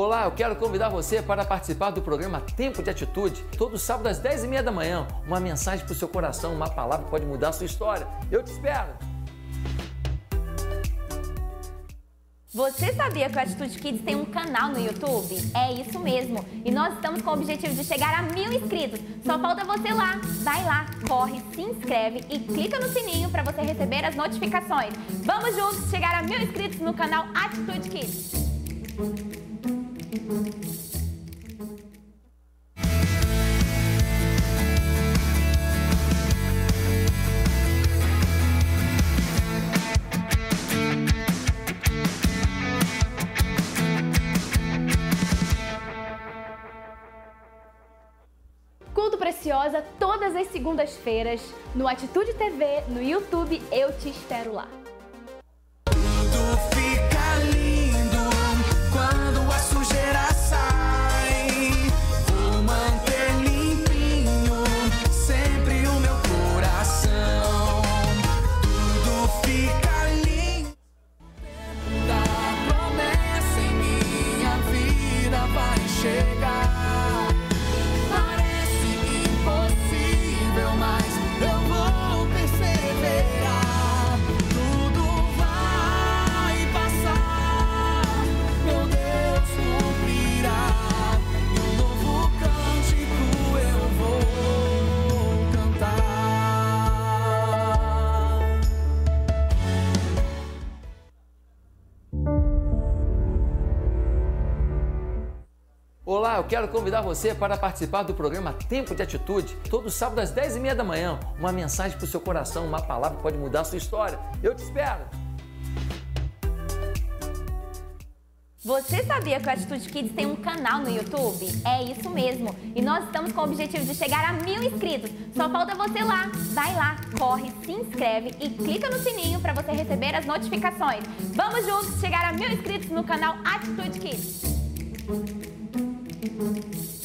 Olá, eu quero convidar você para participar do programa Tempo de Atitude, todo sábado às 10h30 da manhã. Uma mensagem para o seu coração, uma palavra pode mudar a sua história. Eu te espero! Você sabia que o Atitude Kids tem um canal no YouTube? É isso mesmo. E nós estamos com o objetivo de chegar a mil inscritos. Só falta você lá. Vai lá, corre, se inscreve e clica no sininho para você receber as notificações. Vamos juntos chegar a mil inscritos no canal Atitude Kids. Todas as segundas-feiras, no Atitude TV, no YouTube, eu te espero lá. Olá, eu quero convidar você para participar do programa Tempo de Atitude, todo sábado às 10h30 da manhã. Uma mensagem para o seu coração, uma palavra pode mudar a sua história. Eu te espero! Você sabia que o Atitude Kids tem um canal no YouTube? É isso mesmo. E nós estamos com o objetivo de chegar a mil inscritos. Só falta você lá. Vai lá, corre, se inscreve e clica no sininho para você receber as notificações. Vamos juntos chegar a mil inscritos no canal Atitude Kids. Pedi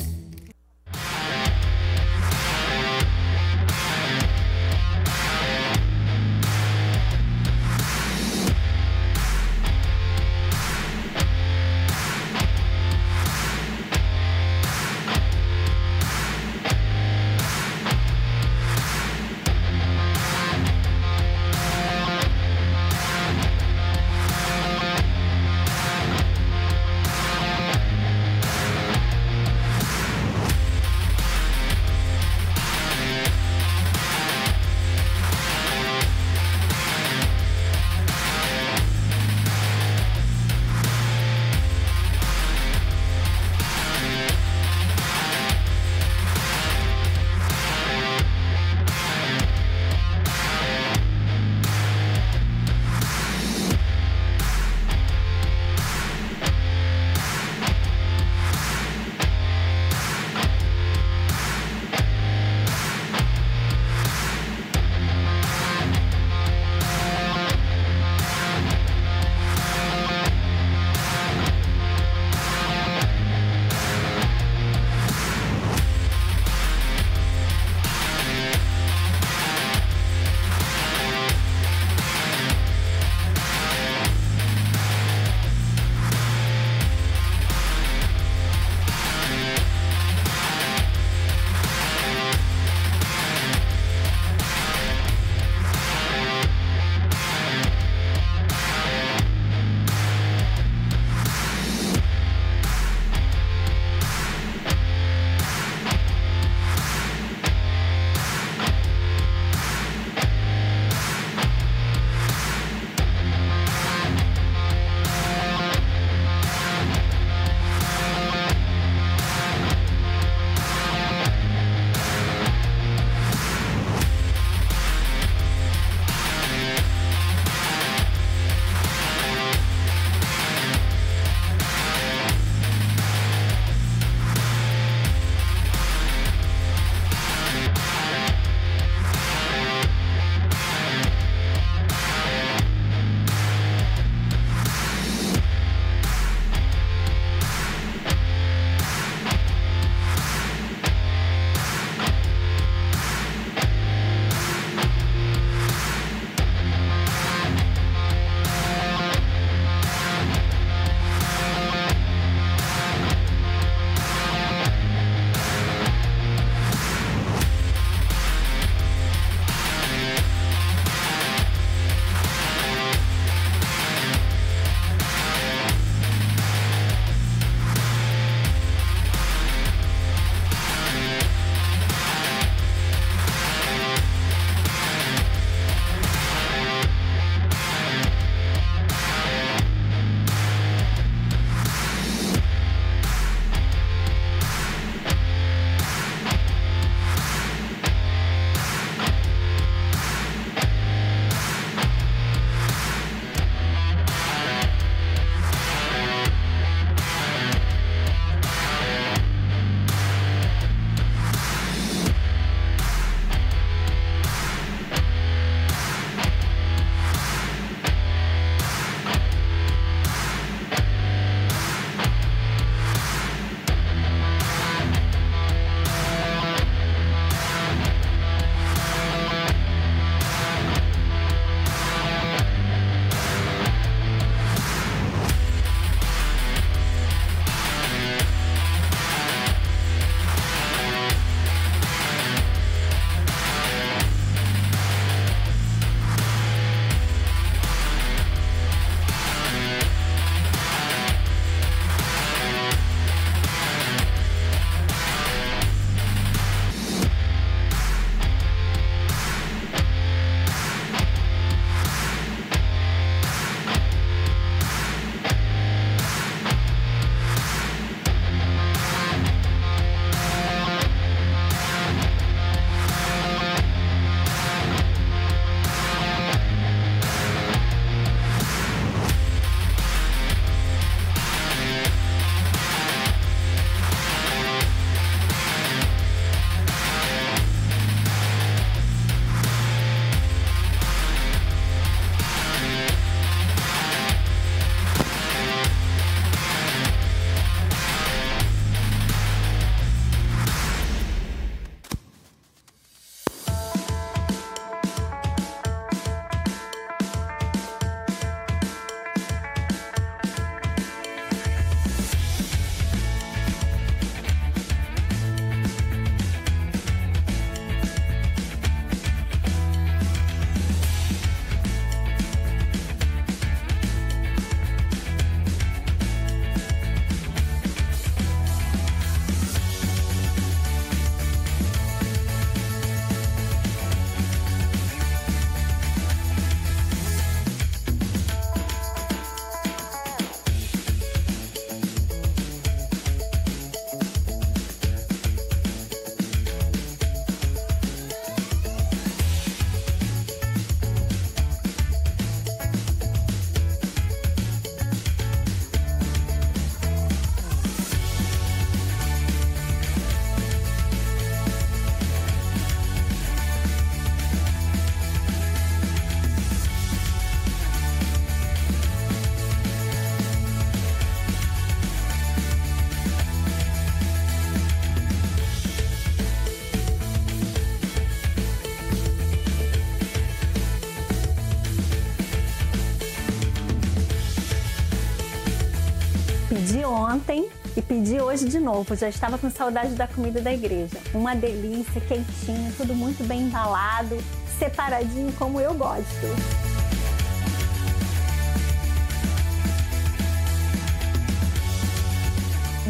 ontem e pedi hoje de novo. Já estava com saudade da comida da igreja. Uma delícia, quentinho, tudo muito bem embalado, separadinho como eu gosto.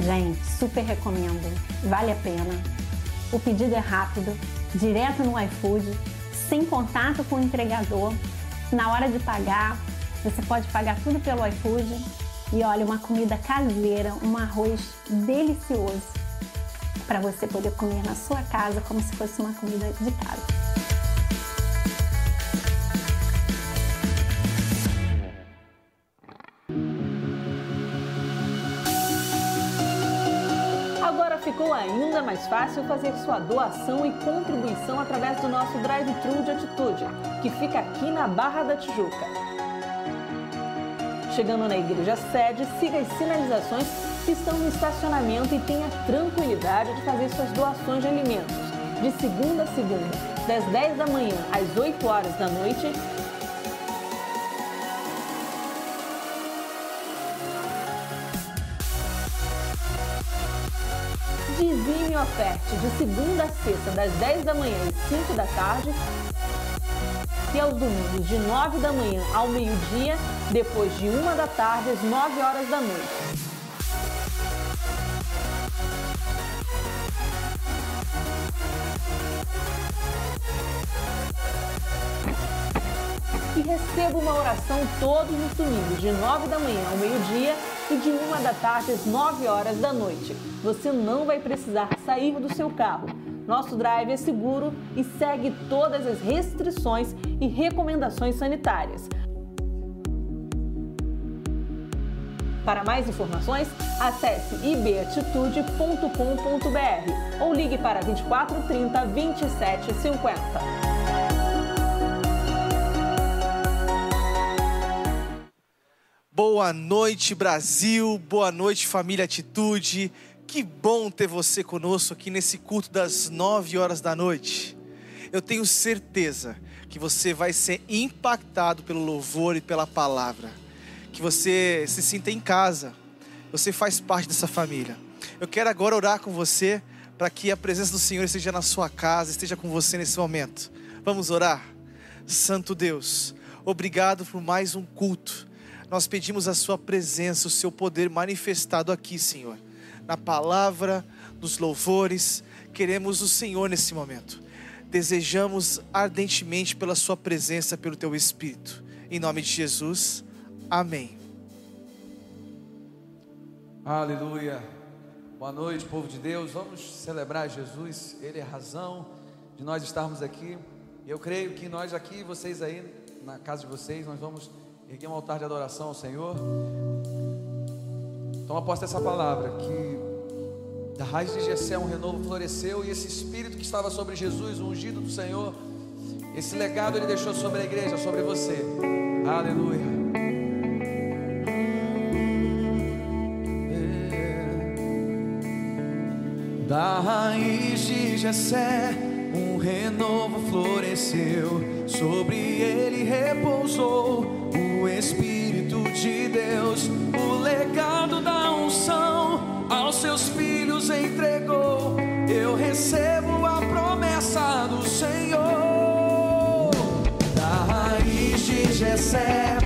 Gente, super recomendo. Vale a pena. O pedido é rápido, direto no iFood, sem contato com o entregador. Na hora de pagar, você pode pagar tudo pelo iFood. E olha, uma comida caseira, um arroz delicioso para você poder comer na sua casa como se fosse uma comida de casa. Agora ficou ainda mais fácil fazer sua doação e contribuição através do nosso drive-thru de atitude, que fica aqui na Barra da Tijuca. Chegando na igreja sede, siga as sinalizações que estão no estacionamento e tenha tranquilidade de fazer suas doações de alimentos. De segunda a segunda, das 10 da manhã às 8 horas da noite Dizime oferte de segunda a sexta, das 10 da manhã às 5 da tarde. E aos domingos, de 9 da manhã ao meio-dia, depois de 1 da tarde às 9 horas da noite. E receba uma oração todos os domingos, de 9 da manhã ao meio-dia e de 1 da tarde às 9 horas da noite. Você não vai precisar sair do seu carro. Nosso drive é seguro e segue todas as restrições e recomendações sanitárias. Para mais informações, acesse ibatitude.com.br ou ligue para 2430 2750. Boa noite, Brasil. Boa noite, família Atitude. Que bom ter você conosco aqui nesse culto das nove horas da noite. Eu tenho certeza que você vai ser impactado pelo louvor e pela palavra. Que você se sinta em casa. Você faz parte dessa família. Eu quero agora orar com você para que a presença do Senhor esteja na sua casa, esteja com você nesse momento. Vamos orar? Santo Deus, obrigado por mais um culto nós pedimos a Sua presença, o Seu poder manifestado aqui, Senhor, na palavra, nos louvores. Queremos o Senhor nesse momento. Desejamos ardentemente pela Sua presença, pelo Teu Espírito. Em nome de Jesus, amém. Aleluia. Boa noite, povo de Deus. Vamos celebrar Jesus. Ele é a razão de nós estarmos aqui. Eu creio que nós aqui, vocês aí, na casa de vocês, nós vamos erguer um altar de adoração ao Senhor. Toma posse dessa palavra que da raiz de Jessé um renovo floresceu e esse espírito que estava sobre Jesus, o ungido do Senhor, esse legado ele deixou sobre a igreja, sobre você. Aleluia. Da raiz de Jessé um renovo floresceu, sobre ele repousou o Espírito de Deus, o legado unção aos seus filhos entregou. Eu recebo a promessa do Senhor. Da raiz de Jessé,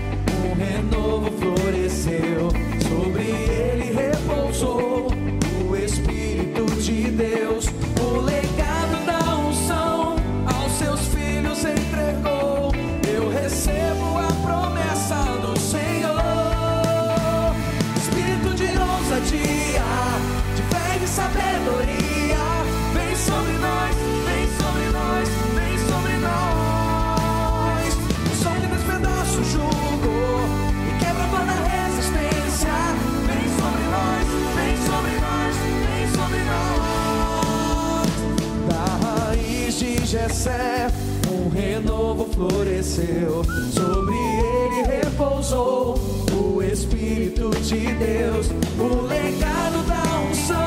Um renovo floresceu. Sobre ele repousou o Espírito de Deus. O legado da unção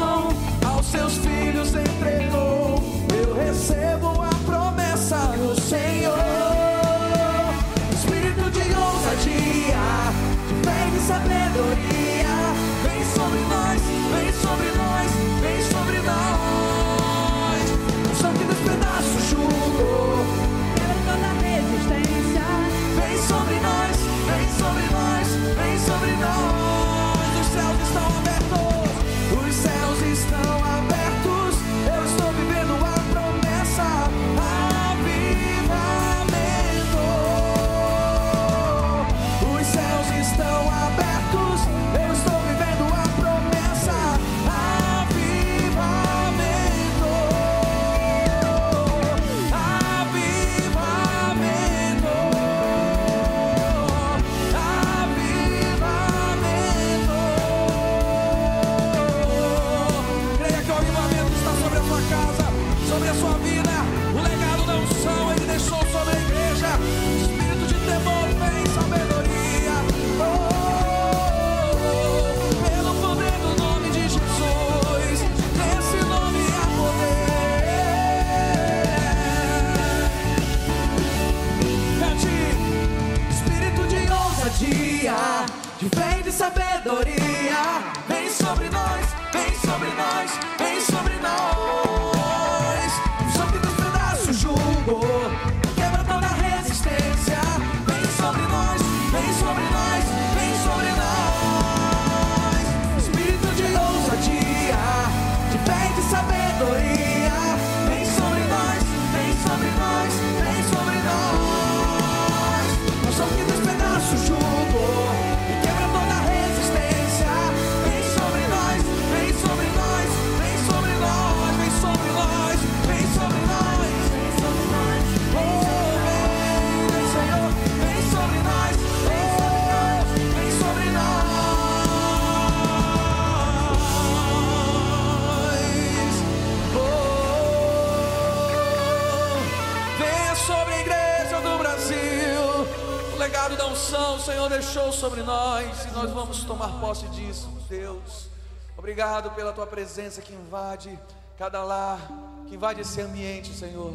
Obrigado pela tua presença que invade cada lar, que invade esse ambiente, Senhor.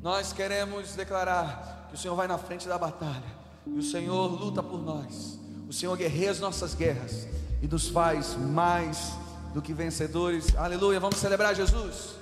Nós queremos declarar que o Senhor vai na frente da batalha e o Senhor luta por nós. O Senhor guerreia as nossas guerras e nos faz mais do que vencedores. Aleluia. Vamos celebrar Jesus.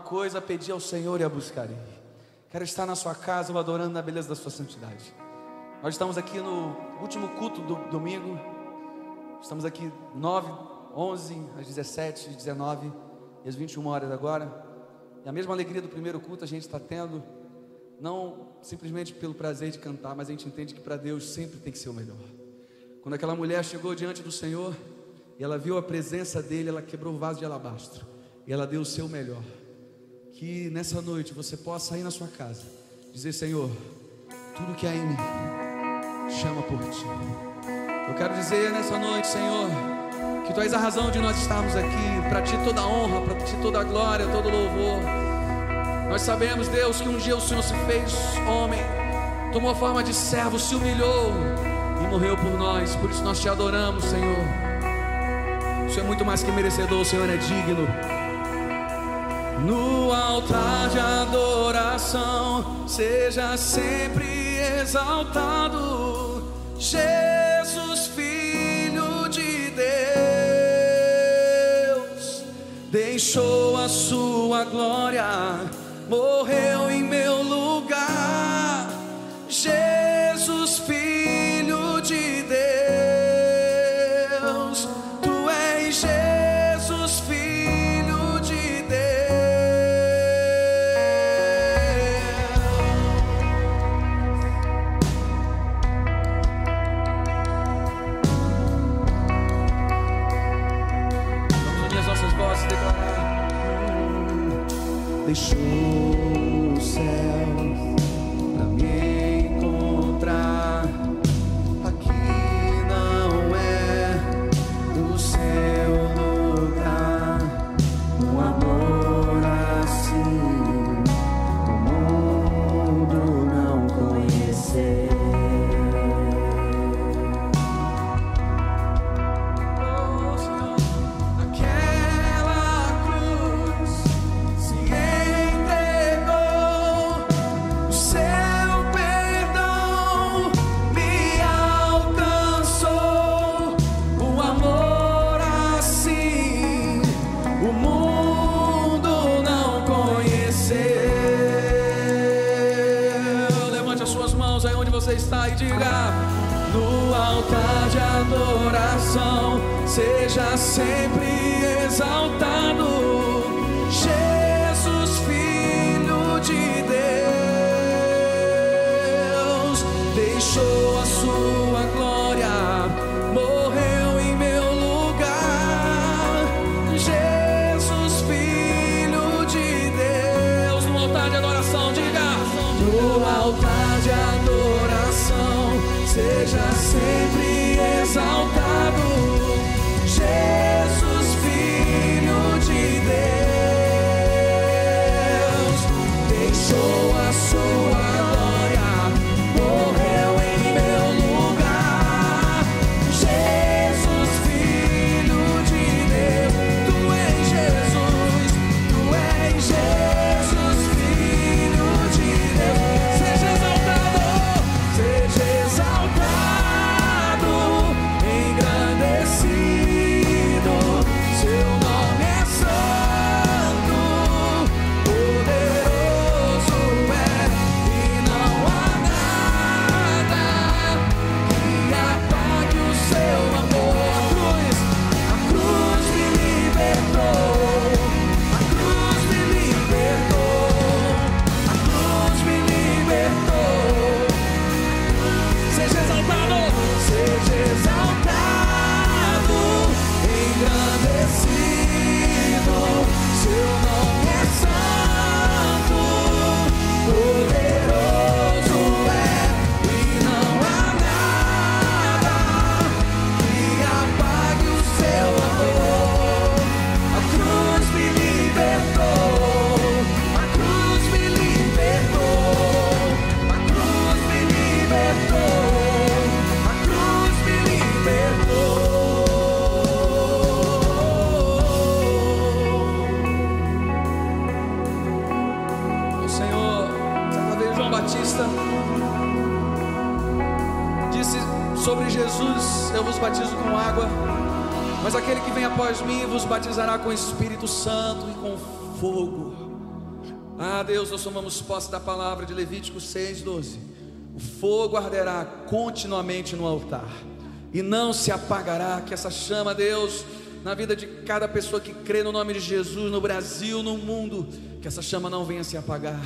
Coisa pedi ao Senhor e a buscarei. Quero estar na sua casa, adorando na beleza da sua santidade. Nós estamos aqui no último culto do domingo. Estamos aqui 9, 11, às 17, 19 e às 21 horas agora. E a mesma alegria do primeiro culto a gente está tendo, não simplesmente pelo prazer de cantar, mas a gente entende que para Deus sempre tem que ser o melhor. Quando aquela mulher chegou diante do Senhor e ela viu a presença dele, ela quebrou o vaso de alabastro e ela deu o seu melhor. Que nessa noite você possa ir na sua casa, dizer: Senhor, tudo que há em mim chama por ti. Eu quero dizer nessa noite, Senhor, que tu és a razão de nós estarmos aqui. Para ti toda a honra, para ti toda a glória, todo o louvor. Nós sabemos, Deus, que um dia o Senhor se fez homem, tomou forma de servo, se humilhou e morreu por nós. Por isso nós te adoramos, Senhor. O Senhor é muito mais que merecedor, o Senhor é digno. No altar de adoração, seja sempre exaltado, Jesus, Filho de Deus, deixou a sua glória, morreu sempre exaltado. Jesus, Filho de Deus, deixou a sua glória, morreu em meu lugar. Jesus, Filho de Deus, no altar de adoração, diga: No altar de adoração, seja sempre tomamos posse da palavra de Levítico 6,12. O fogo arderá continuamente no altar e não se apagará. Que essa chama, Deus, na vida de cada pessoa que crê no nome de Jesus, no Brasil, no mundo, que essa chama não venha se apagar,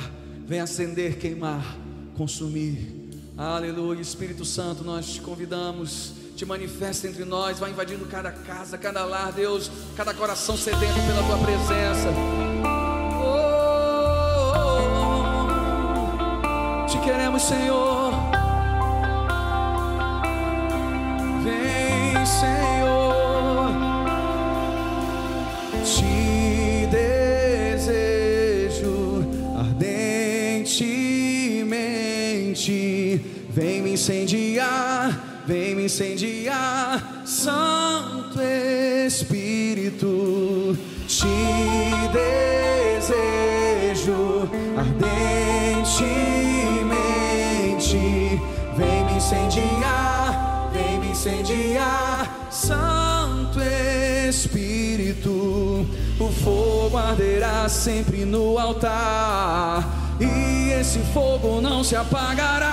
venha acender, queimar, consumir. Aleluia, Espírito Santo, nós te convidamos, te manifesta entre nós, vai invadindo cada casa, cada lar, Deus, cada coração sedento pela tua presença. Queremos, Senhor. Vem, Senhor, te desejo ardentemente. Vem me incendiar, vem me incendiar, Santo Espírito. Te desejo incendiar, Santo Espírito. O fogo arderá sempre no altar, e esse fogo não se apagará.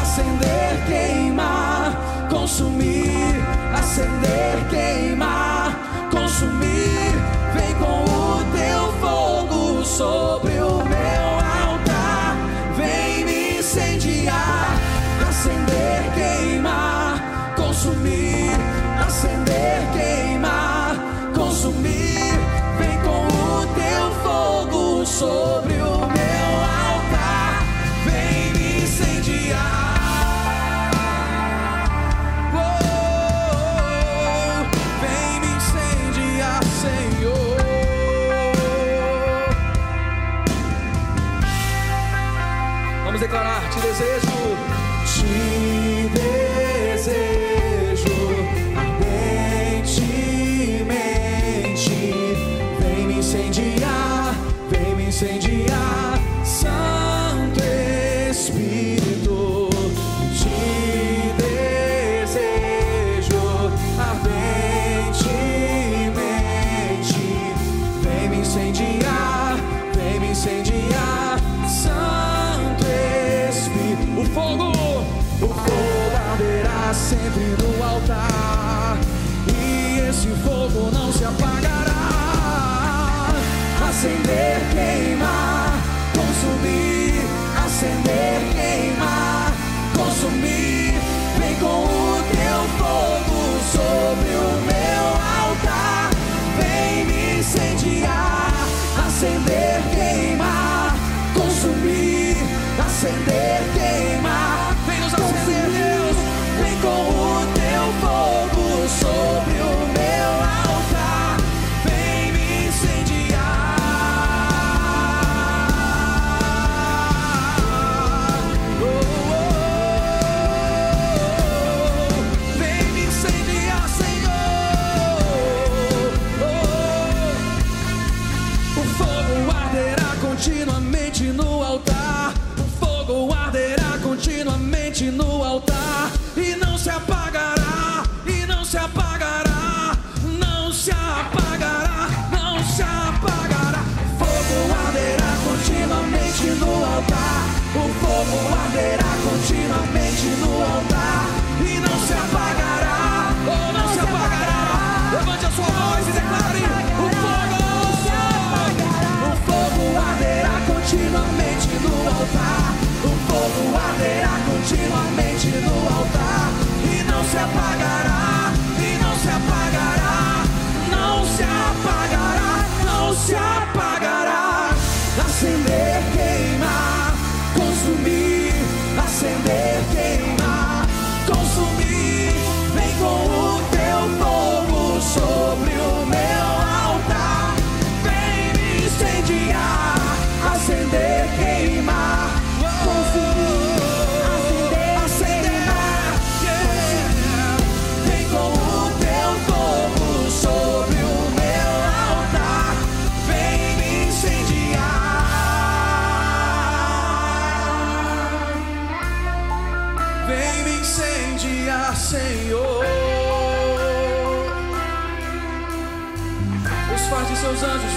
Acender, queimar, consumir, acender, queimar, consumir. Vem com o teu fogo sobre o meu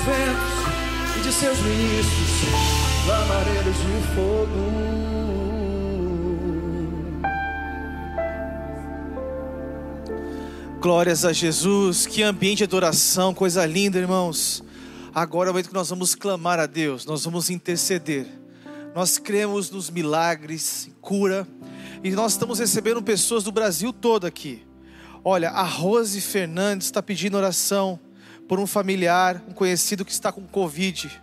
ventos e de seus ministros lamareiros de fogo. Glórias a Jesus, que ambiente de adoração, coisa linda, irmãos. Agora é o momento que nós vamos clamar a Deus, nós vamos interceder. Nós cremos nos milagres, cura, e nós estamos recebendo pessoas do Brasil todo aqui. Olha, a Rose Fernandes está pedindo oração por um familiar, um conhecido que está com Covid.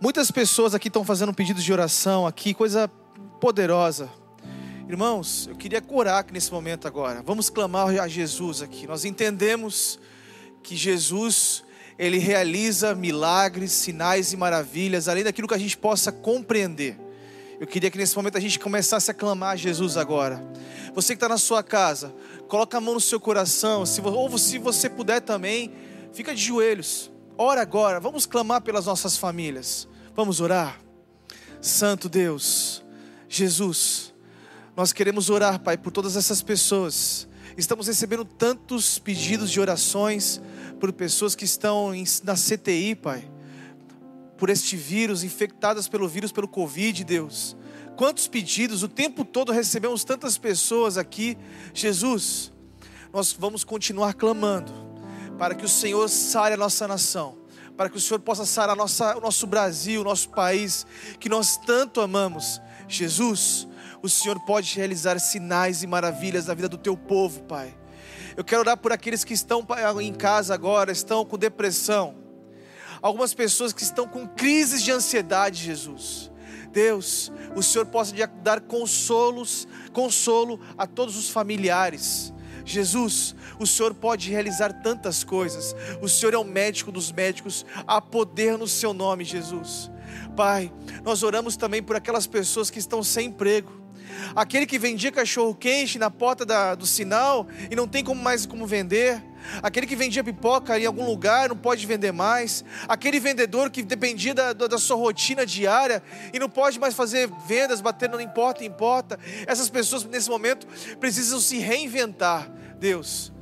Muitas pessoas aqui estão fazendo pedidos de oração aqui, coisa poderosa. Irmãos, eu queria curar aqui nesse momento agora. Vamos clamar a Jesus aqui. Nós entendemos que Jesus ele realiza milagres, sinais e maravilhas, além daquilo que a gente possa compreender. Eu queria que nesse momento a gente começasse a clamar a Jesus agora. Você que está na sua casa, coloca a mão no seu coração, se, ou se você puder também, fica de joelhos. Ora agora, vamos clamar pelas nossas famílias. Vamos orar. Santo Deus, Jesus, nós queremos orar, Pai, por todas essas pessoas. Estamos recebendo tantos pedidos de orações por pessoas que estão na CTI, Pai, por este vírus, infectadas pelo vírus, pelo Covid, Deus. Quantos pedidos, o tempo todo recebemos tantas pessoas aqui. Jesus, nós vamos continuar clamando para que o Senhor sare a nossa nação, para que o Senhor possa sarar nossa, o nosso Brasil, o nosso país, que nós tanto amamos. Jesus, o Senhor pode realizar sinais e maravilhas na vida do teu povo, Pai. Eu quero orar por aqueles que estão em casa agora, estão com depressão. Algumas pessoas que estão com crises de ansiedade, Jesus. Deus, o Senhor possa dar consolos, consolo a todos os familiares. Jesus, o Senhor pode realizar tantas coisas. O Senhor é o médico dos médicos. Há poder no seu nome, Jesus. Pai, nós oramos também por aquelas pessoas que estão sem emprego aquele que vendia cachorro quente na porta da, do sinal e não tem como mais como vender, aquele que vendia pipoca em algum lugar não pode vender mais, aquele vendedor que dependia da, da sua rotina diária e não pode mais fazer vendas, batendo não importa, importa. Essas pessoas nesse momento precisam se reinventar. Deus,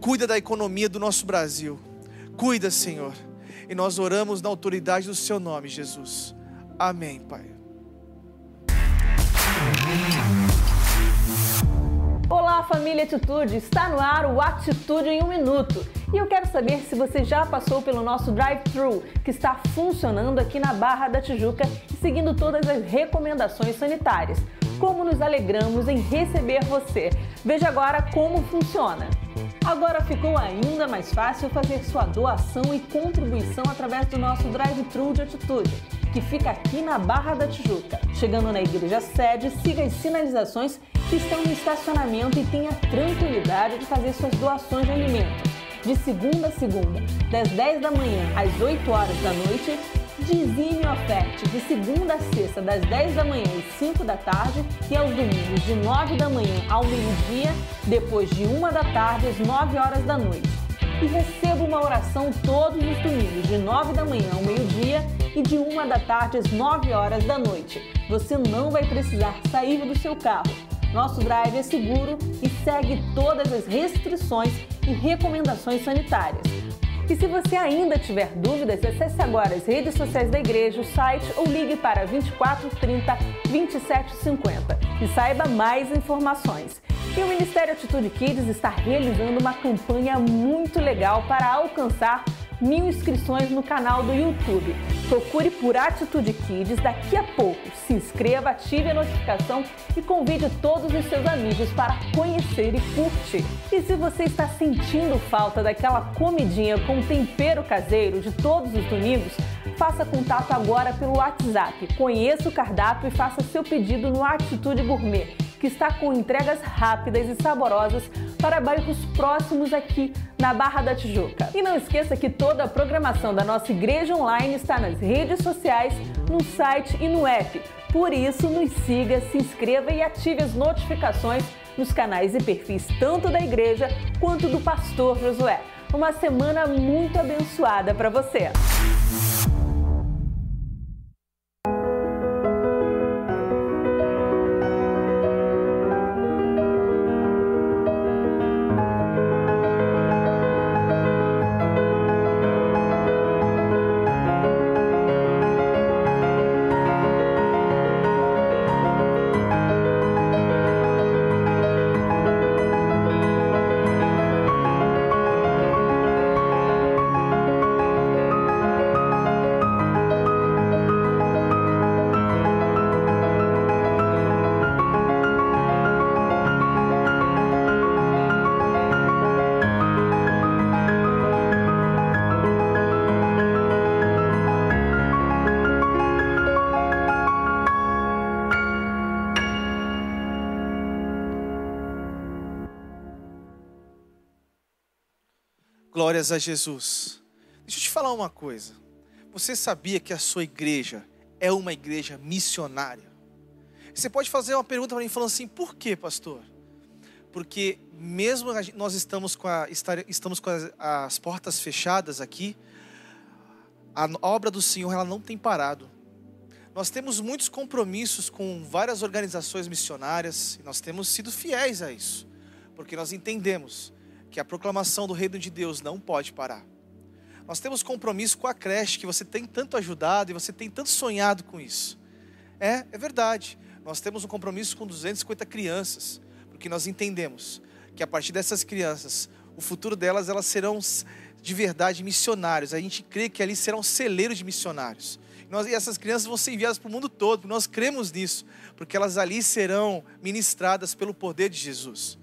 cuida da economia do nosso Brasil, cuida, Senhor. E nós oramos na autoridade do Seu nome, Jesus. Amém, Pai. Olá, família Atitude! Está no ar o Atitude em um Minuto. E eu quero saber se você já passou pelo nosso drive-thru, que está funcionando aqui na Barra da Tijuca e seguindo todas as recomendações sanitárias. Como nos alegramos em receber você! Veja agora como funciona. Agora ficou ainda mais fácil fazer sua doação e contribuição através do nosso drive-thru de atitude, que fica aqui na Barra da Tijuca. Chegando na igreja sede, siga as sinalizações que estão no estacionamento e tenha tranquilidade de fazer suas doações de alimentos. De segunda a segunda, das 10 da manhã às 8 horas da noite, Dizime Oferte, de segunda a sexta, das 10 da manhã às 5 da tarde, e aos domingos, de 9 da manhã ao meio-dia, depois de 1 da tarde às 9 horas da noite. E receba uma oração todos os domingos, de 9 da manhã ao meio-dia e de 1 da tarde às 9 horas da noite. Você não vai precisar sair do seu carro. Nosso drive é seguro e segue todas as restrições e recomendações sanitárias. E se você ainda tiver dúvidas, acesse agora as redes sociais da igreja, o site ou ligue para 24 30 27 50 e saiba mais informações. E o Ministério Atitude Kids está realizando uma campanha muito legal para alcançar mil inscrições no canal do YouTube. Procure por Atitude Kids daqui a pouco. Se inscreva, ative a notificação e convide todos os seus amigos para conhecer e curtir. E se você está sentindo falta daquela comidinha com tempero caseiro de todos os domingos, faça contato agora pelo WhatsApp. Conheça o cardápio e faça seu pedido no Atitude Gourmet que está com entregas rápidas e saborosas para bairros próximos aqui na Barra da Tijuca. E não esqueça que toda a programação da nossa igreja online está nas redes sociais, no site e no app. Por isso, nos siga, se inscreva e ative as notificações nos canais e perfis tanto da igreja quanto do pastor Josué. Uma semana muito abençoada para você! Glórias a Jesus. Deixa eu te falar uma coisa. Você sabia que a sua igreja é uma igreja missionária? Você pode fazer uma pergunta para mim falando assim: por quê, pastor? Porque mesmo nós estamos com, a, estamos com as, as portas fechadas aqui, a obra do Senhor ela não tem parado. Nós temos muitos compromissos com várias organizações missionárias e nós temos sido fiéis a isso, porque nós entendemos que a proclamação do reino de Deus não pode parar. Nós temos compromisso com a creche que você tem tanto ajudado e você tem tanto sonhado com isso. É, é verdade. Nós temos um compromisso com 250 crianças, porque nós entendemos que a partir dessas crianças, o futuro delas elas serão de verdade missionários. A gente crê que ali serão celeiros de missionários. Nós, e essas crianças vão ser enviadas para o mundo todo, nós cremos nisso, porque elas ali serão ministradas pelo poder de Jesus.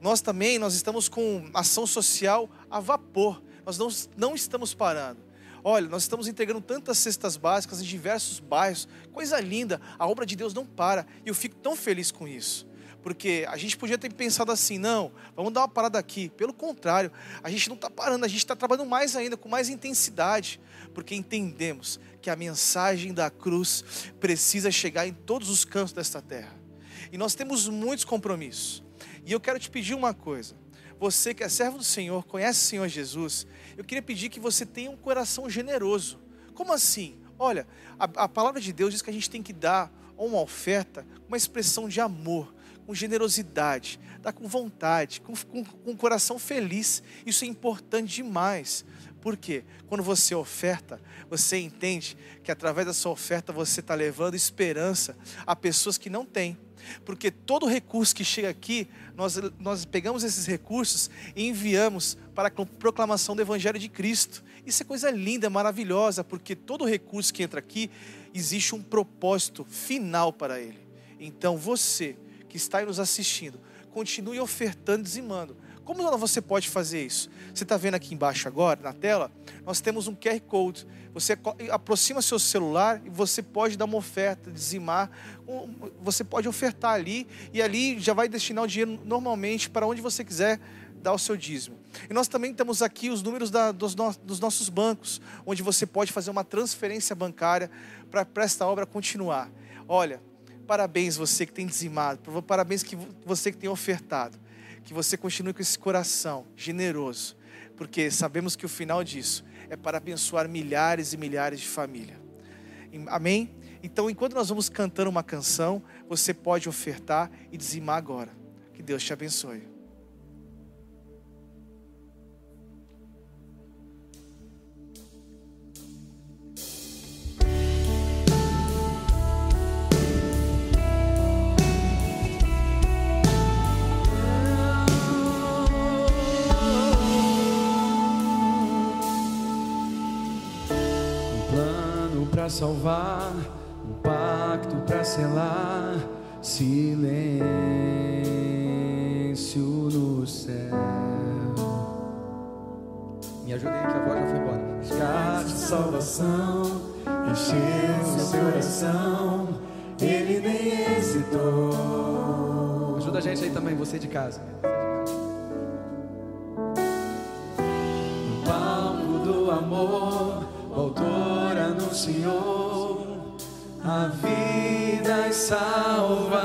Nós também nós estamos com ação social a vapor. Nós não, não estamos parando. Olha, nós estamos entregando tantas cestas básicas em diversos bairros, coisa linda, a obra de Deus não para, e eu fico tão feliz com isso. Porque a gente podia ter pensado assim, não, vamos dar uma parada aqui. Pelo contrário, a gente não está parando, a gente está trabalhando mais ainda, com mais intensidade, porque entendemos que a mensagem da cruz precisa chegar em todos os cantos desta terra. E nós temos muitos compromissos. E eu quero te pedir uma coisa. Você que é servo do Senhor, conhece o Senhor Jesus, eu queria pedir que você tenha um coração generoso. Como assim? Olha, a, a palavra de Deus diz que a gente tem que dar uma oferta, uma expressão de amor, com generosidade, dar com vontade, com, com, com um coração feliz. Isso é importante demais. Por quê? Quando você oferta, você entende que através da sua oferta você está levando esperança a pessoas que não têm. Porque todo recurso que chega aqui, nós, nós pegamos esses recursos e enviamos para a proclamação do Evangelho de Cristo. Isso é coisa linda, maravilhosa, porque todo recurso que entra aqui, existe um propósito final para ele. Então você que está aí nos assistindo, continue ofertando dizimando como você pode fazer isso? Você está vendo aqui embaixo agora, na tela, nós temos um QR Code. Você aproxima seu celular e você pode dar uma oferta, dizimar. Você pode ofertar ali e ali já vai destinar o dinheiro normalmente para onde você quiser dar o seu dízimo. E nós também temos aqui os números da, dos, no, dos, nossos bancos, onde você pode fazer uma transferência bancária para esta obra continuar. Olha, parabéns você que tem dizimado, parabéns que você que tem ofertado que você continue com esse coração generoso, porque sabemos que o final disso é para abençoar milhares e milhares de famílias. Amém? Então, enquanto nós vamos cantando uma canção, você pode ofertar e dizimar agora. Que Deus te abençoe. Salvar, um pacto para selar, silêncio no céu. Me ajudei que a voz já foi embora. Resgate, salvação, encheu seu coração, ele nem hesitou. Ajuda a gente aí também, você de casa. No palco do amor, no Senhor a vida e salvação.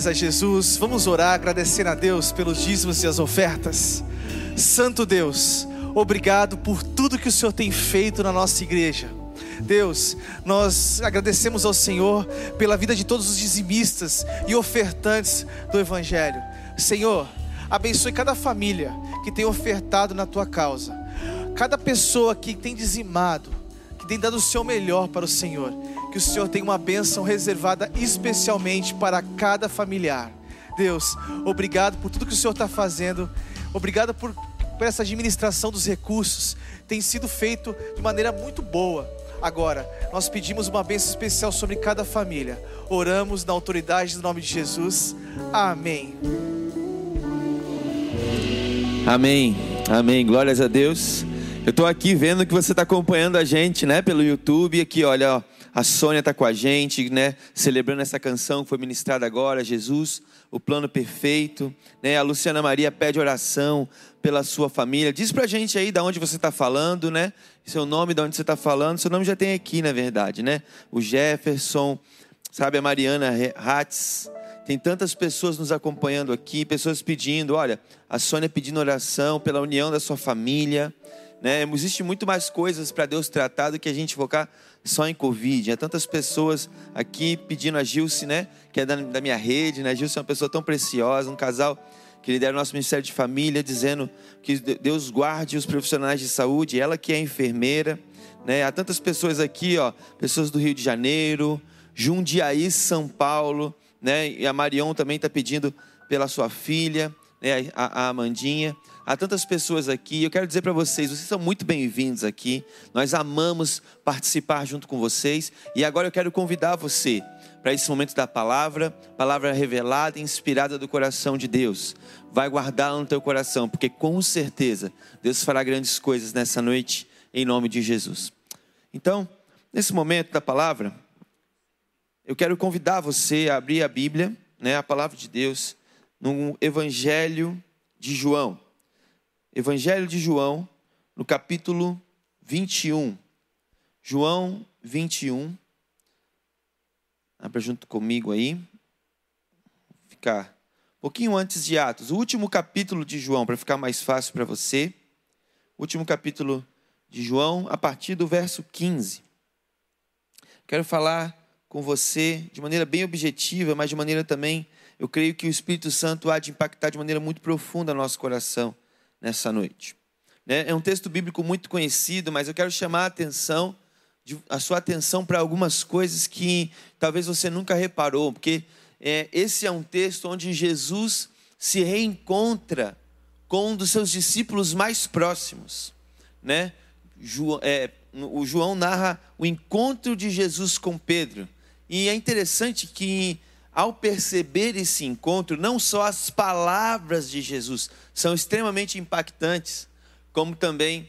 Glórias a Jesus. Vamos orar agradecendo a Deus pelos dízimos e as ofertas. Santo Deus, obrigado por tudo que o Senhor tem feito na nossa igreja. Deus, nós agradecemos ao Senhor pela vida de todos os dizimistas e ofertantes do Evangelho. Senhor, abençoe cada família que tem ofertado na tua causa, cada pessoa que tem dizimado, que tem dado o seu melhor para o Senhor. Que o Senhor tenha uma bênção reservada especialmente para cada familiar. Deus, obrigado por tudo que o Senhor está fazendo. Obrigado por, por essa administração dos recursos. Tem sido feito de maneira muito boa. Agora, nós pedimos uma bênção especial sobre cada família. Oramos na autoridade do nome de Jesus. Amém. Amém. Amém. Glórias a Deus. Eu estou aqui vendo que você está acompanhando a gente, né, pelo YouTube. Aqui, olha, ó, a Sônia está com a gente, né, celebrando essa canção que foi ministrada agora, Jesus, o plano perfeito. Né, a Luciana Maria pede oração pela sua família. Diz pra gente aí de onde você está falando, né? Seu nome, de onde você está falando. Seu nome já tem aqui, na verdade, né? O Jefferson, sabe, a Mariana Hatz. Tem tantas pessoas nos acompanhando aqui, pessoas pedindo, olha, a Sônia pedindo oração pela união da sua família. Né? Existe muito mais coisas para Deus tratar do que a gente focar só em Covid. Há tantas pessoas aqui pedindo a Gilce, né? Que é da, da minha rede, né? A Gilce é uma pessoa tão preciosa, um casal que lidera o nosso Ministério de Família, dizendo que Deus guarde os profissionais de saúde, ela que é enfermeira. Né? Há tantas pessoas aqui, ó, pessoas do Rio de Janeiro, Jundiaí, São Paulo, né? E a Marion também está pedindo pela sua filha, né? a, a Amandinha. Há tantas pessoas aqui. Eu quero dizer para vocês, vocês são muito bem-vindos aqui. Nós amamos participar junto com vocês. E agora eu quero convidar você para esse momento da palavra, palavra revelada e inspirada do coração de Deus. Vai guardá-la no teu coração, porque com certeza Deus fará grandes coisas nessa noite, em nome de Jesus. Então, nesse momento da palavra, eu quero convidar você a abrir a Bíblia, né, a palavra de Deus, no Evangelho de João. Evangelho de João, no capítulo 21. João 21. Abra junto comigo aí. Vou ficar um pouquinho antes de Atos. O último capítulo de João, para ficar mais fácil para você. Último capítulo de João, a partir do verso 15. Quero falar com você de maneira bem objetiva, mas de maneira também, eu creio que o Espírito Santo há de impactar de maneira muito profunda nosso coração nessa noite. Né? É um texto bíblico muito conhecido, mas eu quero chamar a atenção a sua atenção para algumas coisas que talvez você nunca reparou, porque é, esse é um texto onde Jesus se reencontra com um dos seus discípulos mais próximos, né? é, o João narra o encontro de Jesus com Pedro e é interessante que ao perceber esse encontro, não só as palavras de Jesus são extremamente impactantes, como também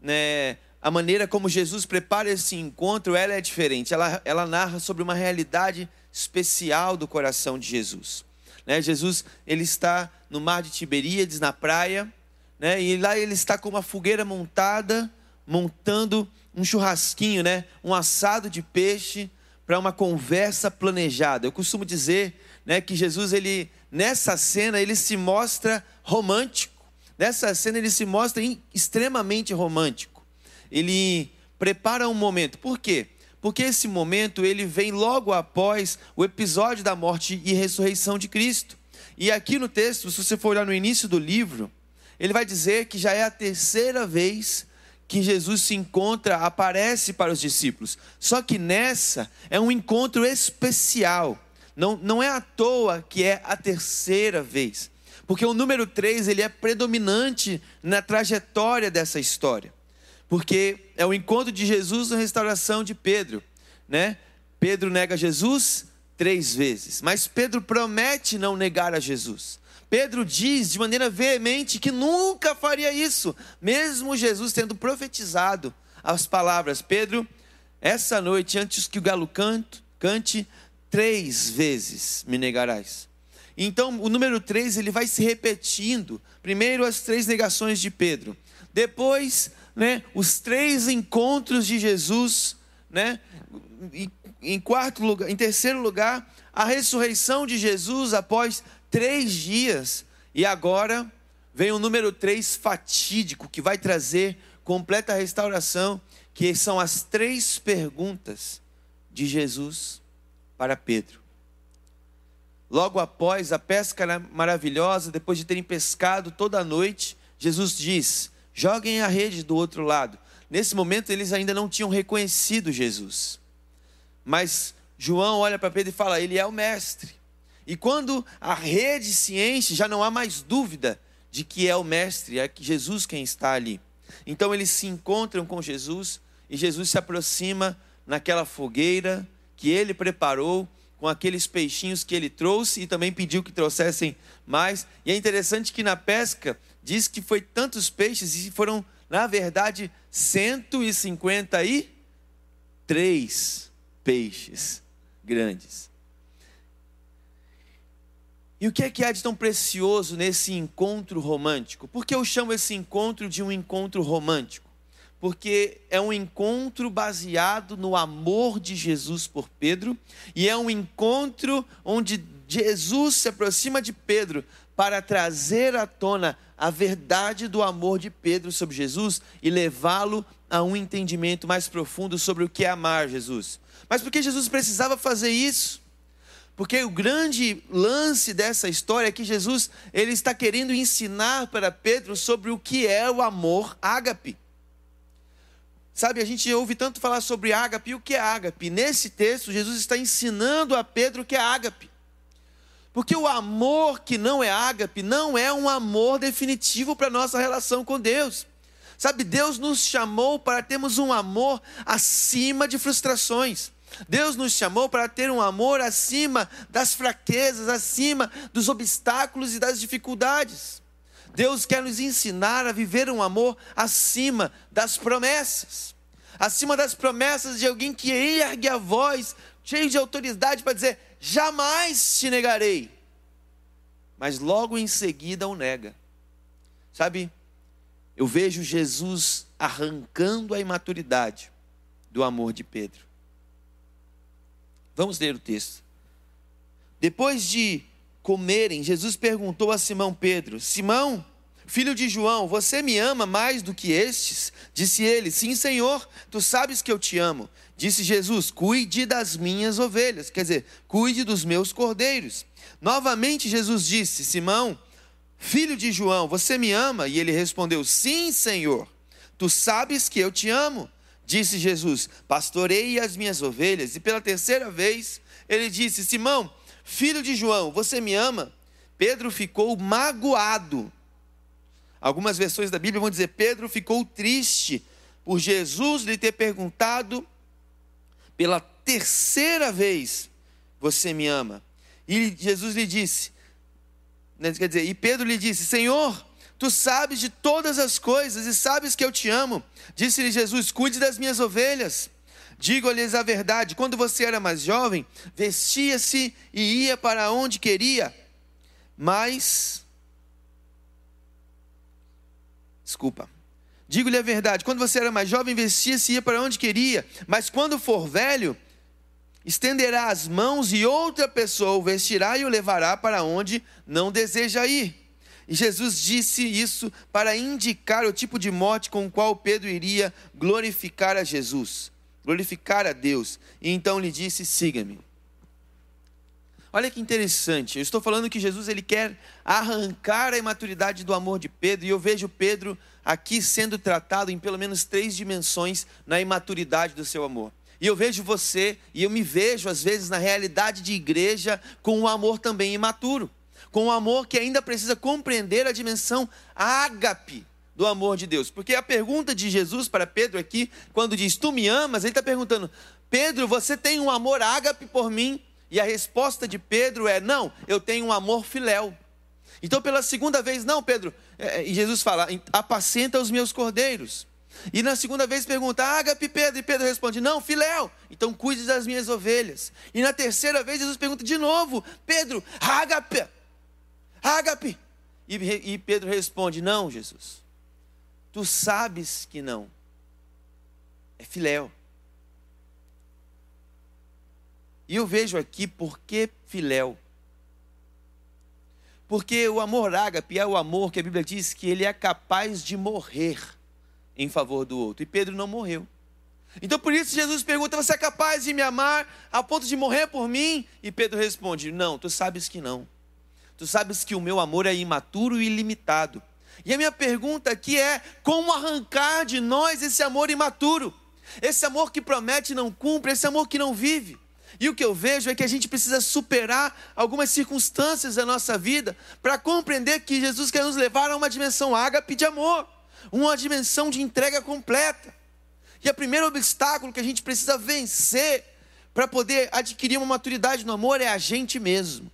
né, a maneira como Jesus prepara esse encontro, ela é diferente. Ela, ela narra sobre uma realidade especial do coração de Jesus. Né? Jesus ele está no mar de Tiberíades, na praia, né? e lá ele está com uma fogueira montada, montando um churrasquinho, né? um assado de peixe para uma conversa planejada. Eu costumo dizer né, que Jesus, ele, nessa cena, ele se mostra romântico. Nessa cena, ele se mostra extremamente romântico ele prepara um momento. Por quê? Porque esse momento ele vem logo após o episódio da morte e ressurreição de Cristo. E aqui no texto, se você for olhar no início do livro, ele vai dizer que já é a terceira vez que Jesus se encontra, aparece para os discípulos. Só que nessa é um encontro especial. Não, não é à toa que é a terceira vez. Porque o número 3 ele é predominante na trajetória dessa história porque é o encontro de Jesus na restauração de Pedro, né? Pedro nega Jesus três vezes, mas Pedro promete não negar a Jesus. Pedro diz de maneira veemente que nunca faria isso, mesmo Jesus tendo profetizado as palavras: Pedro, essa noite, antes que o galo cante, cante três vezes me negarás. Então, o número três ele vai se repetindo. Primeiro, as três negações de Pedro. Depois, né, os três encontros de Jesus, né, em quarto lugar, em terceiro lugar, a ressurreição de Jesus após três dias. E agora vem o número três fatídico, que vai trazer completa restauração, que são as três perguntas de Jesus para Pedro. Logo após a pesca maravilhosa, depois de terem pescado toda a noite, Jesus diz: joguem a rede do outro lado. Nesse momento eles ainda não tinham reconhecido Jesus. Mas João olha para Pedro e fala: Ele é o mestre. E quando a rede se enche, já não há mais dúvida de que é o mestre, é Jesus quem está ali. Então eles se encontram com Jesus e Jesus se aproxima naquela fogueira que ele preparou com aqueles peixinhos que ele trouxe e também pediu que trouxessem mais. E é interessante que na pesca diz que foi tantos peixes e foram, na verdade, 153 peixes grandes. E o que é que há de tão precioso nesse encontro romântico? Por que eu chamo esse encontro de um encontro romântico? porque é um encontro baseado no amor de Jesus por Pedro, e é um encontro onde Jesus se aproxima de Pedro para trazer à tona a verdade do amor de Pedro sobre Jesus e levá-lo a um entendimento mais profundo sobre o que é amar Jesus. Mas por que Jesus precisava fazer isso? Porque o grande lance dessa história é que Jesus ele está querendo ensinar para Pedro sobre o que é o amor ágape. Sabe, a gente ouve tanto falar sobre ágape e o que é ágape. Nesse texto, Jesus está ensinando a Pedro o que é ágape. Porque o amor que não é ágape não é um amor definitivo para a nossa relação com Deus. Sabe, Deus nos chamou para termos um amor acima de frustrações. Deus nos chamou para ter um amor acima das fraquezas, acima dos obstáculos e das dificuldades. Deus quer nos ensinar a viver um amor acima das promessas, acima das promessas de alguém que ergue a voz, cheio de autoridade, para dizer: jamais te negarei. Mas logo em seguida o nega. Sabe, eu vejo Jesus arrancando a imaturidade do amor de Pedro. Vamos ler o texto. Depois de comerem, Jesus perguntou a Simão Pedro: Simão, filho de João, você me ama mais do que estes? Disse ele: Sim, Senhor, tu sabes que eu te amo. Disse Jesus: Cuide das minhas ovelhas, quer dizer, cuide dos meus cordeiros. Novamente Jesus disse: Simão, filho de João, você me ama? E ele respondeu: Sim, Senhor, tu sabes que eu te amo. Disse Jesus: Pastorei as minhas ovelhas. E pela terceira vez ele disse: Simão, Filho de João, você me ama? Pedro ficou magoado. Algumas versões da Bíblia vão dizer: Pedro ficou triste por Jesus lhe ter perguntado pela terceira vez: Você me ama? E Jesus lhe disse: né, Quer dizer, e Pedro lhe disse: Senhor, tu sabes de todas as coisas e sabes que eu te amo. Disse-lhe Jesus: Cuide das minhas ovelhas. Digo-lhes a verdade: quando você era mais jovem, vestia-se e ia para onde queria, mas. Desculpa. Digo-lhe a verdade: quando você era mais jovem, vestia-se e ia para onde queria, mas quando for velho, estenderá as mãos e outra pessoa o vestirá e o levará para onde não deseja ir. E Jesus disse isso para indicar o tipo de morte com o qual Pedro iria glorificar a Jesus glorificar a Deus. E então lhe disse: siga-me. Olha que interessante. Eu estou falando que Jesus ele quer arrancar a imaturidade do amor de Pedro e eu vejo Pedro aqui sendo tratado em pelo menos três dimensões na imaturidade do seu amor. E eu vejo você e eu me vejo às vezes na realidade de igreja com um amor também imaturo, com um amor que ainda precisa compreender a dimensão ágape do amor de Deus. Porque a pergunta de Jesus para Pedro aqui, quando diz, Tu me amas, ele está perguntando, Pedro, você tem um amor ágape por mim? E a resposta de Pedro é: Não, eu tenho um amor filéu. Então, pela segunda vez, não, Pedro, é, é, e Jesus fala: Apacenta os meus cordeiros. E na segunda vez pergunta, ágape Pedro, e Pedro responde, não, filéu, então cuide das minhas ovelhas. E na terceira vez Jesus pergunta de novo, Pedro, ágape, ágape. E, e Pedro responde, não, Jesus, Tu sabes que não. É filéu. E eu vejo aqui por que filéu. Porque o amor ágape é o amor que a Bíblia diz que ele é capaz de morrer em favor do outro. E Pedro não morreu. Então por isso Jesus pergunta: Você é capaz de me amar a ponto de morrer por mim? E Pedro responde: Não, tu sabes que não. Tu sabes que o meu amor é imaturo e ilimitado. E a minha pergunta aqui é: como arrancar de nós esse amor imaturo? Esse amor que promete e não cumpre, esse amor que não vive. E o que eu vejo é que a gente precisa superar algumas circunstâncias da nossa vida para compreender que Jesus quer nos levar a uma dimensão ágape de amor, uma dimensão de entrega completa. E o primeiro obstáculo que a gente precisa vencer para poder adquirir uma maturidade no amor é a gente mesmo.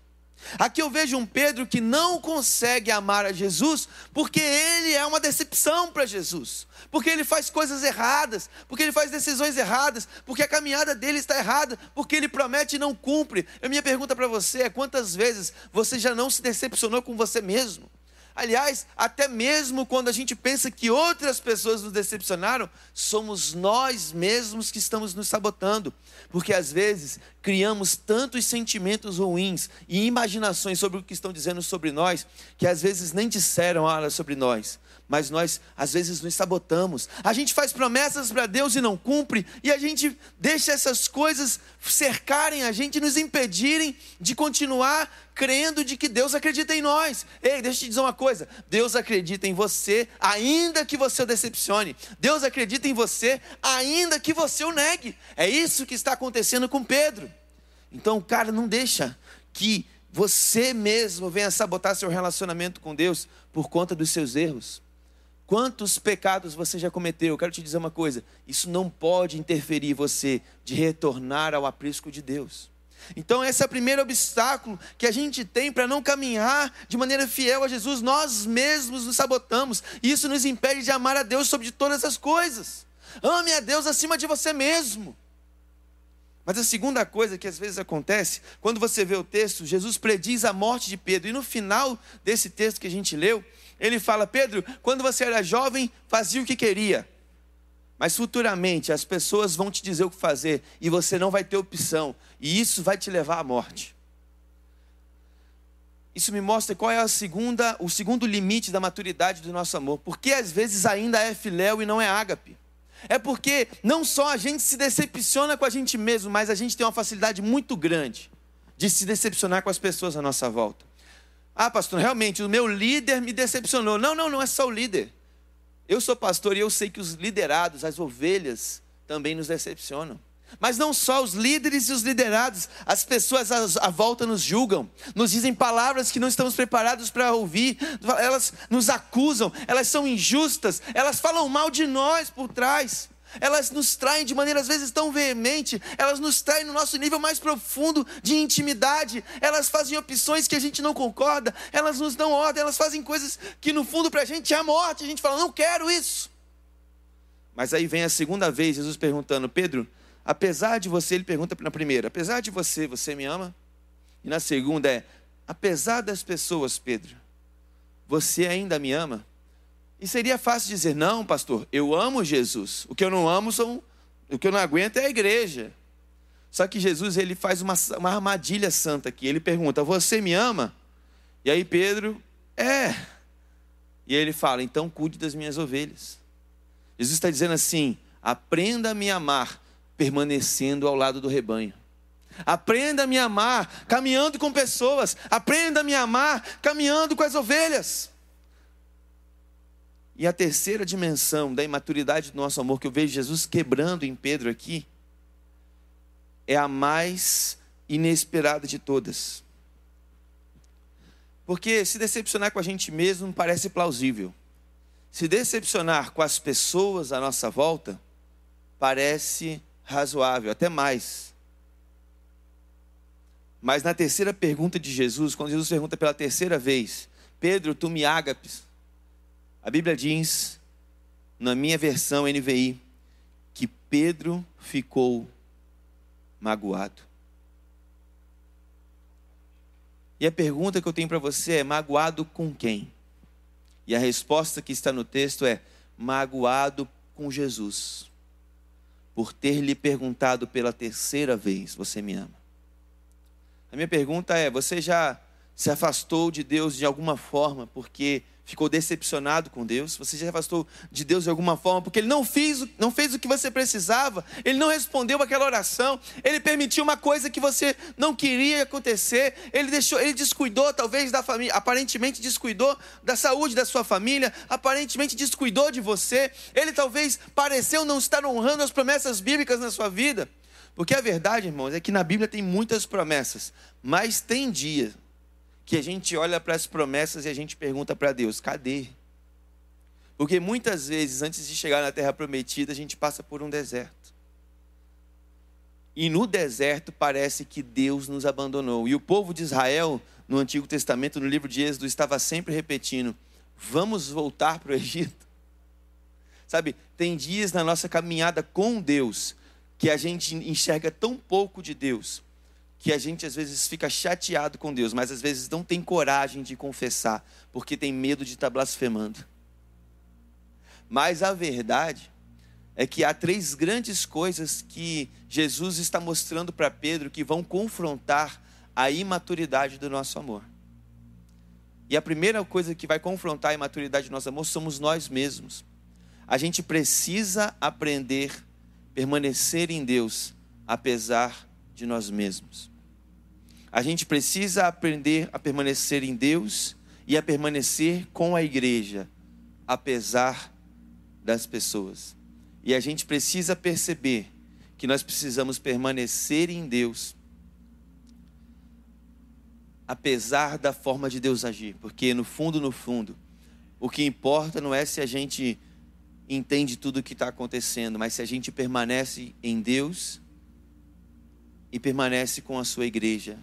Aqui eu vejo um Pedro que não consegue amar a Jesus porque ele é uma decepção para Jesus, porque ele faz coisas erradas, porque ele faz decisões erradas, porque a caminhada dele está errada, porque ele promete e não cumpre. A minha pergunta para você é: quantas vezes você já não se decepcionou com você mesmo? Aliás, até mesmo quando a gente pensa que outras pessoas nos decepcionaram, somos nós mesmos que estamos nos sabotando. Porque às vezes criamos tantos sentimentos ruins e imaginações sobre o que estão dizendo sobre nós, que às vezes nem disseram nada sobre nós mas nós às vezes nos sabotamos. A gente faz promessas para Deus e não cumpre, e a gente deixa essas coisas cercarem a gente, nos impedirem de continuar crendo de que Deus acredita em nós. Ei, deixa eu te dizer uma coisa: Deus acredita em você, ainda que você o decepcione. Deus acredita em você, ainda que você o negue. É isso que está acontecendo com Pedro. Então, cara, não deixa que você mesmo venha sabotar seu relacionamento com Deus por conta dos seus erros. Quantos pecados você já cometeu? Eu quero te dizer uma coisa: isso não pode interferir você de retornar ao aprisco de Deus. Então, esse é o primeiro obstáculo que a gente tem para não caminhar de maneira fiel a Jesus. Nós mesmos nos sabotamos. E isso nos impede de amar a Deus sobre todas as coisas. Ame a Deus acima de você mesmo. Mas a segunda coisa que às vezes acontece, quando você vê o texto, Jesus prediz a morte de Pedro. E no final desse texto que a gente leu, ele fala: Pedro, quando você era jovem, fazia o que queria. Mas futuramente as pessoas vão te dizer o que fazer e você não vai ter opção, e isso vai te levar à morte. Isso me mostra qual é a segunda, o segundo limite da maturidade do nosso amor. Porque às vezes ainda é filéu e não é ágape. É porque não só a gente se decepciona com a gente mesmo, mas a gente tem uma facilidade muito grande de se decepcionar com as pessoas à nossa volta. Ah, pastor, realmente, o meu líder me decepcionou. Não, não, não é só o líder. Eu sou pastor e eu sei que os liderados, as ovelhas, também nos decepcionam. Mas não só os líderes e os liderados, as pessoas à volta nos julgam, nos dizem palavras que não estamos preparados para ouvir, elas nos acusam, elas são injustas, elas falam mal de nós por trás elas nos traem de maneira às vezes tão veemente, elas nos traem no nosso nível mais profundo de intimidade, elas fazem opções que a gente não concorda, elas nos dão ordem, elas fazem coisas que no fundo para a gente é a morte, a gente fala, não quero isso. Mas aí vem a segunda vez Jesus perguntando, Pedro, apesar de você, ele pergunta na primeira, apesar de você, você me ama? E na segunda é, apesar das pessoas, Pedro, você ainda me ama? E seria fácil dizer: não, pastor, eu amo Jesus. O que eu não amo são. O que eu não aguento é a igreja. Só que Jesus ele faz uma, uma armadilha santa aqui. Ele pergunta: Você me ama? E aí Pedro, é. E ele fala: Então cuide das minhas ovelhas. Jesus está dizendo assim: Aprenda a me amar, permanecendo ao lado do rebanho. Aprenda a me amar, caminhando com pessoas. Aprenda a me amar, caminhando com as ovelhas. E a terceira dimensão da imaturidade do nosso amor, que eu vejo Jesus quebrando em Pedro aqui, é a mais inesperada de todas. Porque se decepcionar com a gente mesmo parece plausível. Se decepcionar com as pessoas à nossa volta parece razoável, até mais. Mas na terceira pergunta de Jesus, quando Jesus pergunta pela terceira vez: Pedro, tu me ágapes? A Bíblia diz, na minha versão NVI, que Pedro ficou magoado. E a pergunta que eu tenho para você é: magoado com quem? E a resposta que está no texto é: magoado com Jesus, por ter lhe perguntado pela terceira vez: Você me ama? A minha pergunta é: você já se afastou de Deus de alguma forma porque ficou decepcionado com Deus? Você se afastou de Deus de alguma forma porque ele não fez, não fez o que você precisava? Ele não respondeu aquela oração? Ele permitiu uma coisa que você não queria acontecer? Ele deixou, ele descuidou talvez da família, aparentemente descuidou da saúde da sua família, aparentemente descuidou de você. Ele talvez pareceu não estar honrando as promessas bíblicas na sua vida. Porque a verdade, irmãos, é que na Bíblia tem muitas promessas, mas tem dia que a gente olha para as promessas e a gente pergunta para Deus: cadê? Porque muitas vezes, antes de chegar na terra prometida, a gente passa por um deserto. E no deserto parece que Deus nos abandonou. E o povo de Israel, no Antigo Testamento, no livro de Êxodo, estava sempre repetindo: vamos voltar para o Egito. Sabe, tem dias na nossa caminhada com Deus que a gente enxerga tão pouco de Deus, que a gente às vezes fica chateado com Deus, mas às vezes não tem coragem de confessar, porque tem medo de estar blasfemando. Mas a verdade é que há três grandes coisas que Jesus está mostrando para Pedro que vão confrontar a imaturidade do nosso amor. E a primeira coisa que vai confrontar a imaturidade do nosso amor somos nós mesmos. A gente precisa aprender permanecer em Deus apesar de nós mesmos. A gente precisa aprender a permanecer em Deus e a permanecer com a igreja, apesar das pessoas. E a gente precisa perceber que nós precisamos permanecer em Deus, apesar da forma de Deus agir, porque no fundo, no fundo, o que importa não é se a gente entende tudo o que está acontecendo, mas se a gente permanece em Deus e permanece com a sua igreja,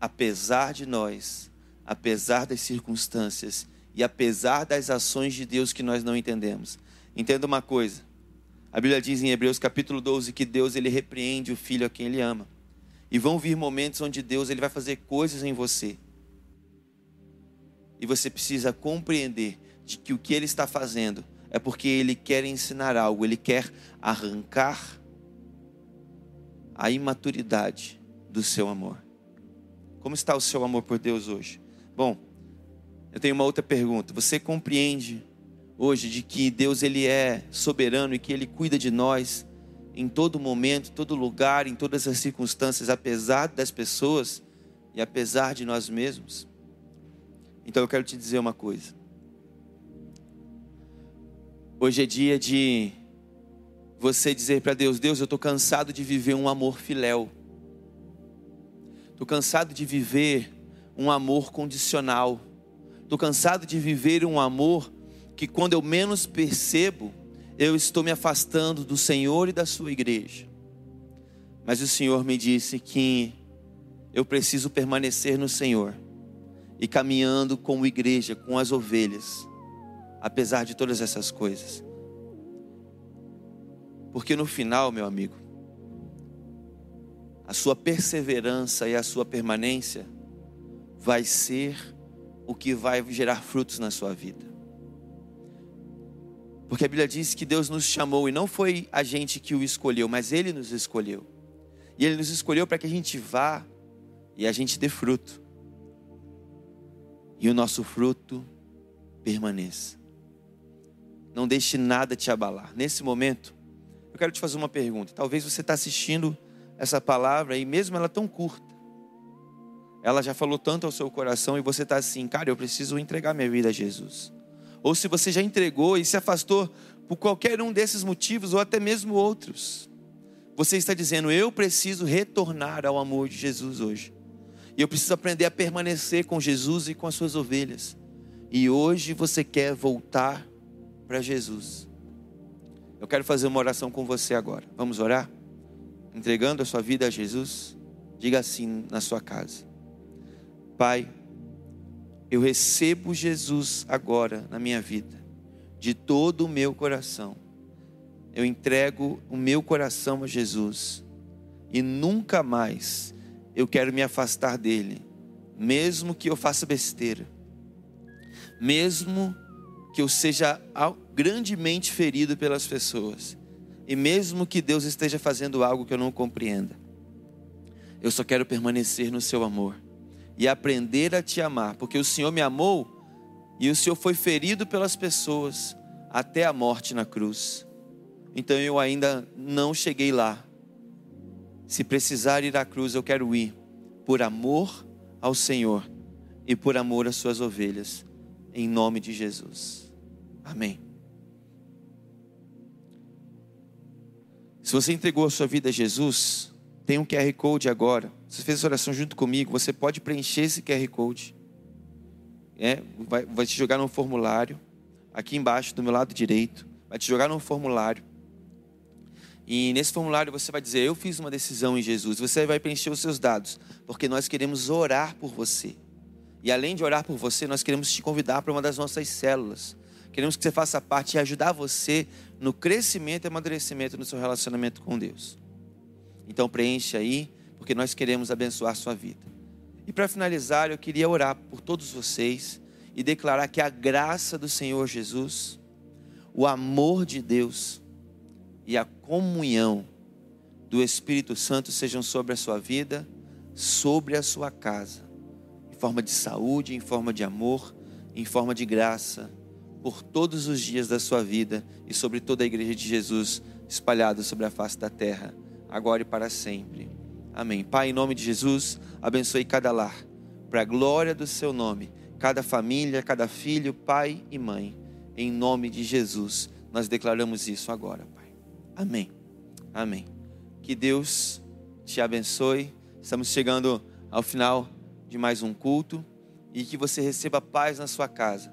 apesar de nós, apesar das circunstâncias e apesar das ações de Deus que nós não entendemos. Entenda uma coisa. A Bíblia diz em Hebreus capítulo 12 que Deus ele repreende o filho a quem ele ama. E vão vir momentos onde Deus ele vai fazer coisas em você. E você precisa compreender de que o que ele está fazendo é porque ele quer ensinar algo, ele quer arrancar a imaturidade do seu amor. Como está o seu amor por Deus hoje? Bom, eu tenho uma outra pergunta. Você compreende hoje de que Deus ele é soberano e que ele cuida de nós em todo momento, todo lugar, em todas as circunstâncias, apesar das pessoas e apesar de nós mesmos? Então eu quero te dizer uma coisa. Hoje é dia de você dizer para Deus: Deus, eu estou cansado de viver um amor filéu. Estou cansado de viver um amor condicional. Estou cansado de viver um amor que, quando eu menos percebo, eu estou me afastando do Senhor e da Sua igreja. Mas o Senhor me disse que eu preciso permanecer no Senhor e caminhando como igreja, com as ovelhas apesar de todas essas coisas. Porque no final, meu amigo, a sua perseverança e a sua permanência vai ser o que vai gerar frutos na sua vida. Porque a Bíblia diz que Deus nos chamou e não foi a gente que o escolheu, mas Ele nos escolheu. E Ele nos escolheu para que a gente vá e a gente dê fruto. E o nosso fruto permaneça. Não deixe nada te abalar. Nesse momento, eu quero te fazer uma pergunta. Talvez você está assistindo essa palavra e mesmo ela tão curta, ela já falou tanto ao seu coração e você está assim, cara, eu preciso entregar minha vida a Jesus. Ou se você já entregou e se afastou por qualquer um desses motivos ou até mesmo outros, você está dizendo, eu preciso retornar ao amor de Jesus hoje. E eu preciso aprender a permanecer com Jesus e com as suas ovelhas. E hoje você quer voltar para Jesus. Eu quero fazer uma oração com você agora. Vamos orar? Entregando a sua vida a Jesus? Diga assim na sua casa: Pai, eu recebo Jesus agora na minha vida, de todo o meu coração. Eu entrego o meu coração a Jesus e nunca mais eu quero me afastar dele, mesmo que eu faça besteira, mesmo que eu seja grandemente ferido pelas pessoas, e mesmo que Deus esteja fazendo algo que eu não compreenda, Eu só quero permanecer no seu amor e aprender a te amar, porque o Senhor me amou e o Senhor foi ferido pelas pessoas até a morte na cruz. Então eu ainda não cheguei lá. Se precisar ir à cruz, eu quero ir por amor ao Senhor e por amor às suas ovelhas, em nome de Jesus. Amém. Se você entregou a sua vida a Jesus, tem um QR Code agora. Você fez essa oração junto comigo, você pode preencher esse QR Code. É, vai, vai te jogar num formulário, aqui embaixo, do meu lado direito. Vai te jogar num formulário. E nesse formulário você vai dizer: Eu fiz uma decisão em Jesus. Você vai preencher os seus dados, porque nós queremos orar por você. E além de orar por você, nós queremos te convidar para uma das nossas células. Queremos que você faça parte e ajudar você no crescimento e amadurecimento no seu relacionamento com Deus. Então preencha aí, porque nós queremos abençoar sua vida. E para finalizar, eu queria orar por todos vocês e declarar que a graça do Senhor Jesus, o amor de Deus e a comunhão do Espírito Santo sejam sobre a sua vida, sobre a sua casa, em forma de saúde, em forma de amor, em forma de graça, por todos os dias da sua vida e sobre toda a igreja de Jesus espalhada sobre a face da terra, agora e para sempre. Amém. Pai, em nome de Jesus, abençoe cada lar, para a glória do seu nome, cada família, cada filho, pai e mãe. Em nome de Jesus, nós declaramos isso agora, Pai. Amém. Amém. Que Deus te abençoe. Estamos chegando ao final de mais um culto e que você receba paz na sua casa,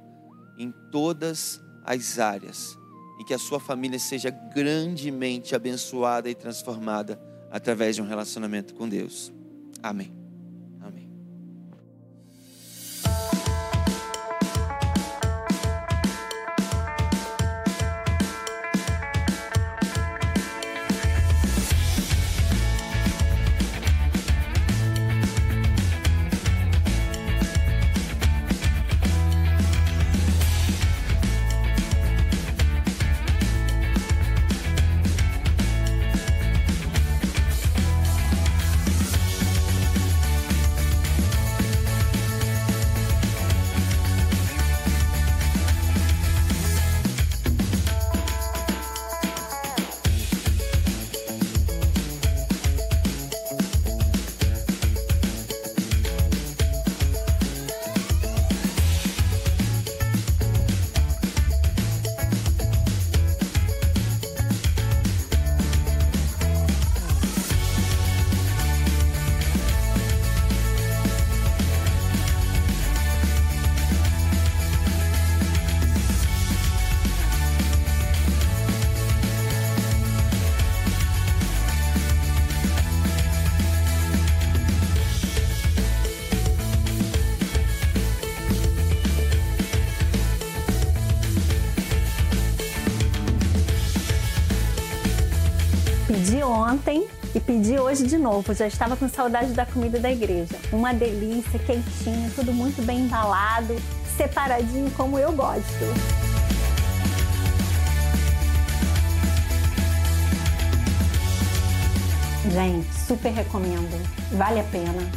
em todas as áreas, e que a sua família seja grandemente abençoada e transformada através de um relacionamento com Deus. Amém. Pedi hoje de novo. Já estava com saudade da comida da igreja. Uma delícia, quentinho, tudo muito bem embalado, separadinho como eu gosto. Gente, super recomendo. Vale a pena.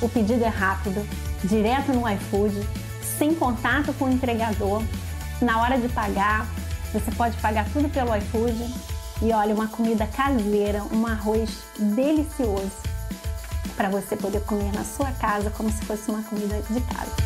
O pedido é rápido, direto no iFood, sem contato com o entregador. Na hora de pagar, você pode pagar tudo pelo iFood. E olha, uma comida caseira, um arroz delicioso para você poder comer na sua casa como se fosse uma comida de casa.